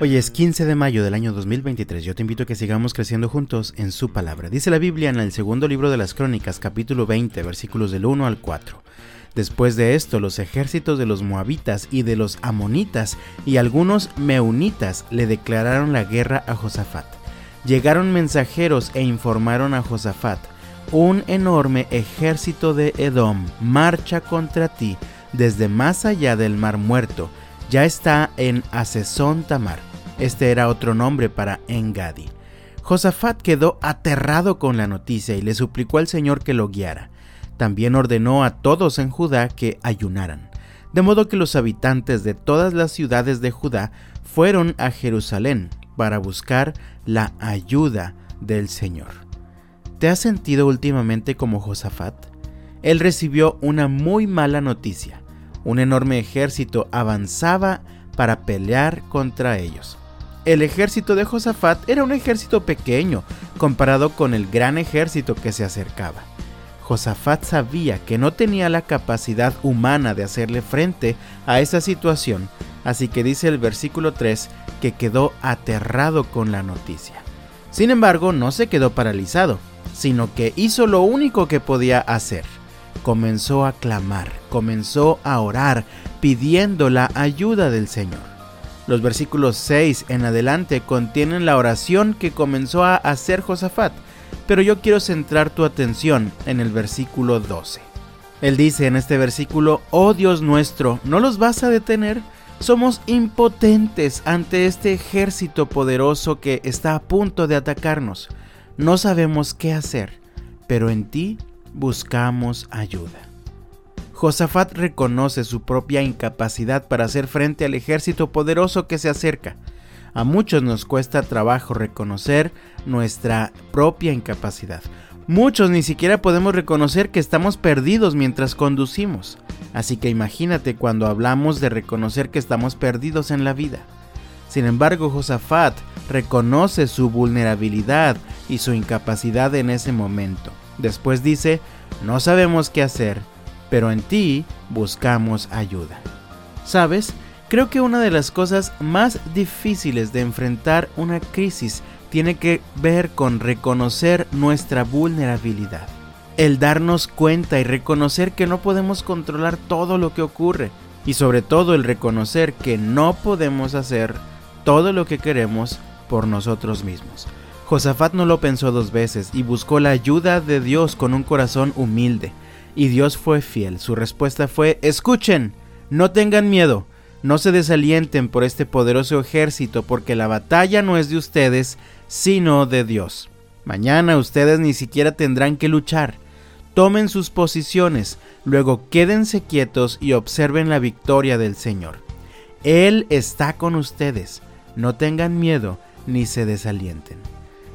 Hoy es 15 de mayo del año 2023. Yo te invito a que sigamos creciendo juntos en su palabra. Dice la Biblia en el segundo libro de las Crónicas, capítulo 20, versículos del 1 al 4. Después de esto, los ejércitos de los moabitas y de los amonitas y algunos meunitas le declararon la guerra a Josafat. Llegaron mensajeros e informaron a Josafat, un enorme ejército de Edom marcha contra ti desde más allá del mar muerto, ya está en Asesón Tamar. Este era otro nombre para Engadi. Josafat quedó aterrado con la noticia y le suplicó al Señor que lo guiara. También ordenó a todos en Judá que ayunaran. De modo que los habitantes de todas las ciudades de Judá fueron a Jerusalén para buscar la ayuda del Señor. ¿Te has sentido últimamente como Josafat? Él recibió una muy mala noticia. Un enorme ejército avanzaba para pelear contra ellos. El ejército de Josafat era un ejército pequeño comparado con el gran ejército que se acercaba. Josafat sabía que no tenía la capacidad humana de hacerle frente a esa situación, así que dice el versículo 3 que quedó aterrado con la noticia. Sin embargo, no se quedó paralizado, sino que hizo lo único que podía hacer. Comenzó a clamar, comenzó a orar, pidiendo la ayuda del Señor. Los versículos 6 en adelante contienen la oración que comenzó a hacer Josafat, pero yo quiero centrar tu atención en el versículo 12. Él dice en este versículo, oh Dios nuestro, ¿no los vas a detener? Somos impotentes ante este ejército poderoso que está a punto de atacarnos. No sabemos qué hacer, pero en ti buscamos ayuda. Josafat reconoce su propia incapacidad para hacer frente al ejército poderoso que se acerca. A muchos nos cuesta trabajo reconocer nuestra propia incapacidad. Muchos ni siquiera podemos reconocer que estamos perdidos mientras conducimos. Así que imagínate cuando hablamos de reconocer que estamos perdidos en la vida. Sin embargo, Josafat reconoce su vulnerabilidad y su incapacidad en ese momento. Después dice, no sabemos qué hacer, pero en ti buscamos ayuda. ¿Sabes? Creo que una de las cosas más difíciles de enfrentar una crisis tiene que ver con reconocer nuestra vulnerabilidad. El darnos cuenta y reconocer que no podemos controlar todo lo que ocurre. Y sobre todo el reconocer que no podemos hacer todo lo que queremos por nosotros mismos. Josafat no lo pensó dos veces y buscó la ayuda de Dios con un corazón humilde. Y Dios fue fiel. Su respuesta fue, escuchen, no tengan miedo, no se desalienten por este poderoso ejército, porque la batalla no es de ustedes, sino de Dios. Mañana ustedes ni siquiera tendrán que luchar. Tomen sus posiciones, luego quédense quietos y observen la victoria del Señor. Él está con ustedes. No tengan miedo ni se desalienten.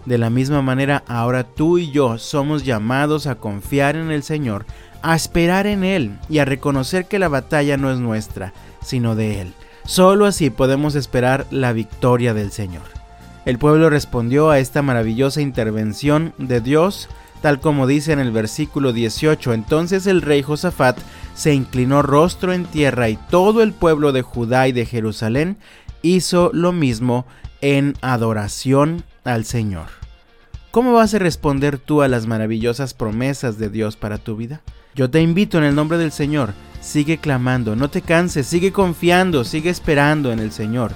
De la misma manera, ahora tú y yo somos llamados a confiar en el Señor, a esperar en Él y a reconocer que la batalla no es nuestra, sino de Él. Solo así podemos esperar la victoria del Señor. El pueblo respondió a esta maravillosa intervención de Dios, tal como dice en el versículo 18. Entonces el rey Josafat se inclinó rostro en tierra y todo el pueblo de Judá y de Jerusalén hizo lo mismo en adoración al Señor. ¿Cómo vas a responder tú a las maravillosas promesas de Dios para tu vida? Yo te invito en el nombre del Señor, sigue clamando, no te canses, sigue confiando, sigue esperando en el Señor.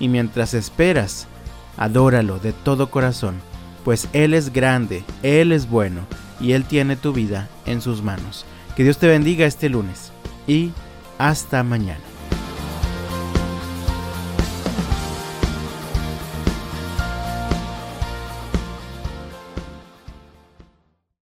Y mientras esperas, adóralo de todo corazón, pues Él es grande, Él es bueno y Él tiene tu vida en sus manos. Que Dios te bendiga este lunes y hasta mañana.